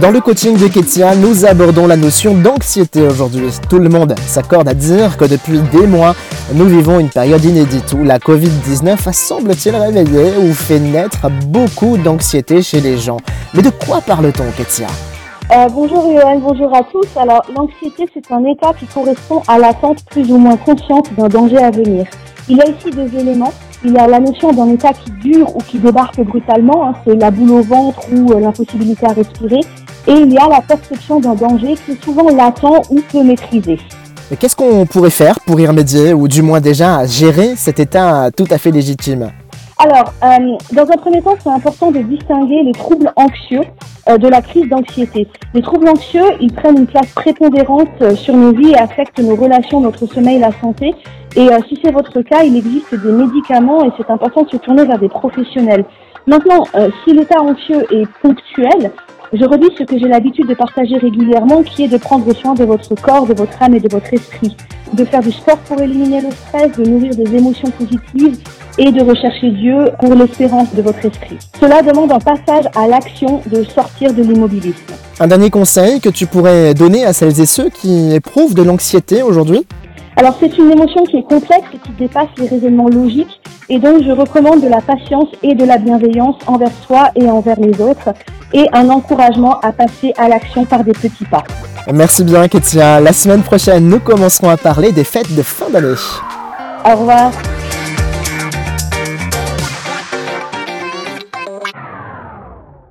Dans le coaching de Ketia, nous abordons la notion d'anxiété aujourd'hui. Tout le monde s'accorde à dire que depuis des mois, nous vivons une période inédite où la Covid-19 semble-t-il réveiller ou fait naître beaucoup d'anxiété chez les gens. Mais de quoi parle-t-on, Ketia? Euh, bonjour Johan, bonjour à tous. Alors l'anxiété c'est un état qui correspond à l'attente plus ou moins consciente d'un danger à venir. Il y a ici deux éléments. Il y a la notion d'un état qui dure ou qui débarque brutalement, hein, c'est la boule au ventre ou euh, l'impossibilité à respirer. Et il y a la perception d'un danger qui est souvent latent ou peu maîtrisé. Mais qu'est-ce qu'on pourrait faire pour y remédier ou du moins déjà gérer cet état tout à fait légitime? Alors, euh, dans un premier temps, c'est important de distinguer les troubles anxieux euh, de la crise d'anxiété. Les troubles anxieux, ils prennent une place prépondérante euh, sur nos vies et affectent nos relations, notre sommeil, la santé. Et si c'est votre cas, il existe des médicaments et c'est important de se tourner vers des professionnels. Maintenant, si l'état anxieux est ponctuel, je redis ce que j'ai l'habitude de partager régulièrement, qui est de prendre soin de votre corps, de votre âme et de votre esprit, de faire du sport pour éliminer le stress, de nourrir des émotions positives et de rechercher Dieu pour l'espérance de votre esprit. Cela demande un passage à l'action de sortir de l'immobilisme. Un dernier conseil que tu pourrais donner à celles et ceux qui éprouvent de l'anxiété aujourd'hui? Alors c'est une émotion qui est complexe et qui dépasse les raisonnements logiques et donc je recommande de la patience et de la bienveillance envers soi et envers les autres et un encouragement à passer à l'action par des petits pas. Merci bien Ketia. La semaine prochaine, nous commencerons à parler des fêtes de fin d'année. Au revoir.